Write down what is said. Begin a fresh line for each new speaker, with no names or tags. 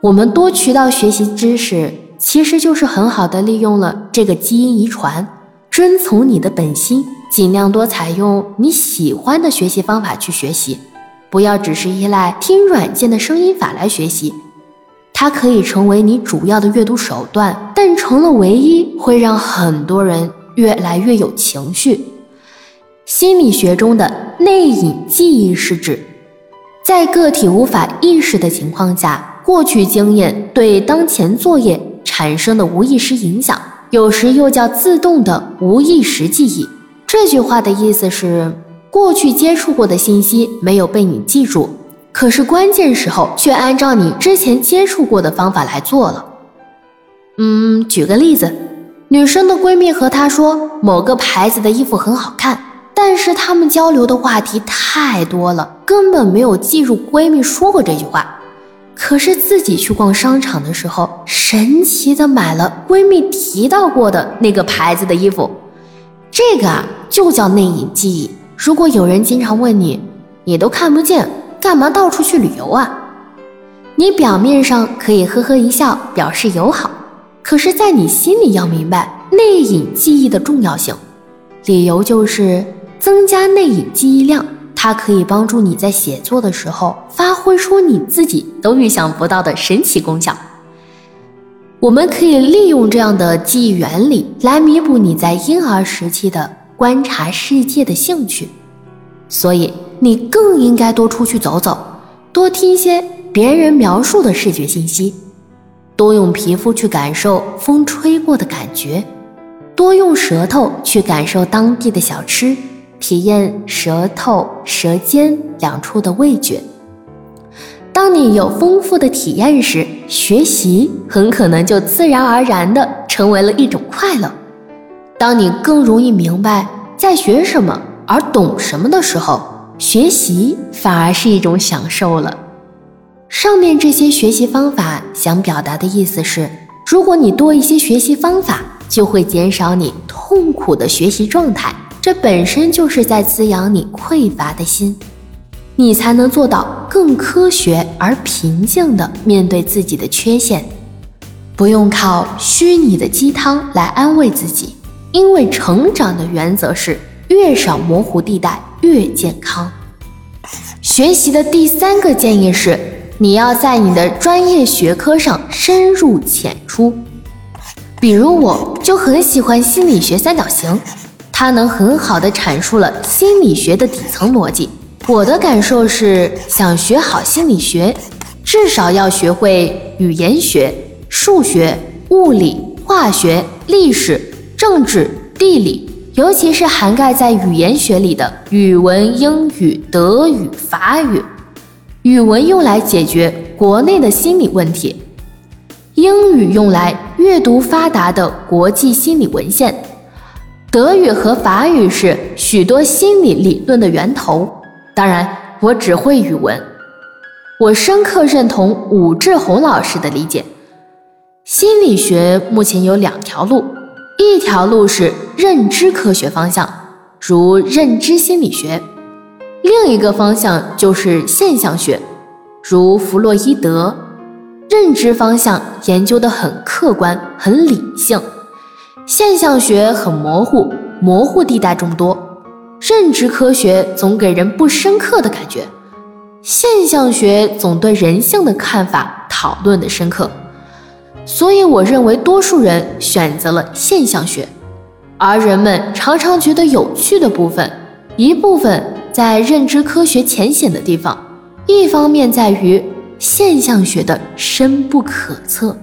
我们多渠道学习知识，其实就是很好的利用了这个基因遗传。遵从你的本心，尽量多采用你喜欢的学习方法去学习，不要只是依赖听软件的声音法来学习。它可以成为你主要的阅读手段，但成了唯一，会让很多人越来越有情绪。心理学中的内隐记忆是指，在个体无法意识的情况下，过去经验对当前作业产生的无意识影响，有时又叫自动的无意识记忆。这句话的意思是，过去接触过的信息没有被你记住。可是关键时候却按照你之前接触过的方法来做了。嗯，举个例子，女生的闺蜜和她说某个牌子的衣服很好看，但是她们交流的话题太多了，根本没有记住闺蜜说过这句话。可是自己去逛商场的时候，神奇的买了闺蜜提到过的那个牌子的衣服。这个啊，就叫内隐记忆。如果有人经常问你，你都看不见。干嘛到处去旅游啊？你表面上可以呵呵一笑表示友好，可是，在你心里要明白内隐记忆的重要性。理由就是增加内隐记忆量，它可以帮助你在写作的时候发挥出你自己都预想不到的神奇功效。我们可以利用这样的记忆原理来弥补你在婴儿时期的观察世界的兴趣，所以。你更应该多出去走走，多听些别人描述的视觉信息，多用皮肤去感受风吹过的感觉，多用舌头去感受当地的小吃，体验舌头、舌尖两处的味觉。当你有丰富的体验时，学习很可能就自然而然地成为了一种快乐。当你更容易明白在学什么而懂什么的时候。学习反而是一种享受了。上面这些学习方法想表达的意思是：如果你多一些学习方法，就会减少你痛苦的学习状态，这本身就是在滋养你匮乏的心，你才能做到更科学而平静地面对自己的缺陷，不用靠虚拟的鸡汤来安慰自己，因为成长的原则是越少模糊地带。越健康。学习的第三个建议是，你要在你的专业学科上深入浅出。比如，我就很喜欢心理学三角形，它能很好的阐述了心理学的底层逻辑。我的感受是，想学好心理学，至少要学会语言学、数学、物理、化学、历史、政治、地理。尤其是涵盖在语言学里的语文、英语、德语、法语。语文用来解决国内的心理问题，英语用来阅读发达的国际心理文献，德语和法语是许多心理理论的源头。当然，我只会语文。我深刻认同武志红老师的理解，心理学目前有两条路。一条路是认知科学方向，如认知心理学；另一个方向就是现象学，如弗洛伊德。认知方向研究的很客观、很理性，现象学很模糊，模糊地带众多。认知科学总给人不深刻的感觉，现象学总对人性的看法讨论的深刻。所以，我认为多数人选择了现象学，而人们常常觉得有趣的部分，一部分在认知科学浅显的地方，一方面在于现象学的深不可测。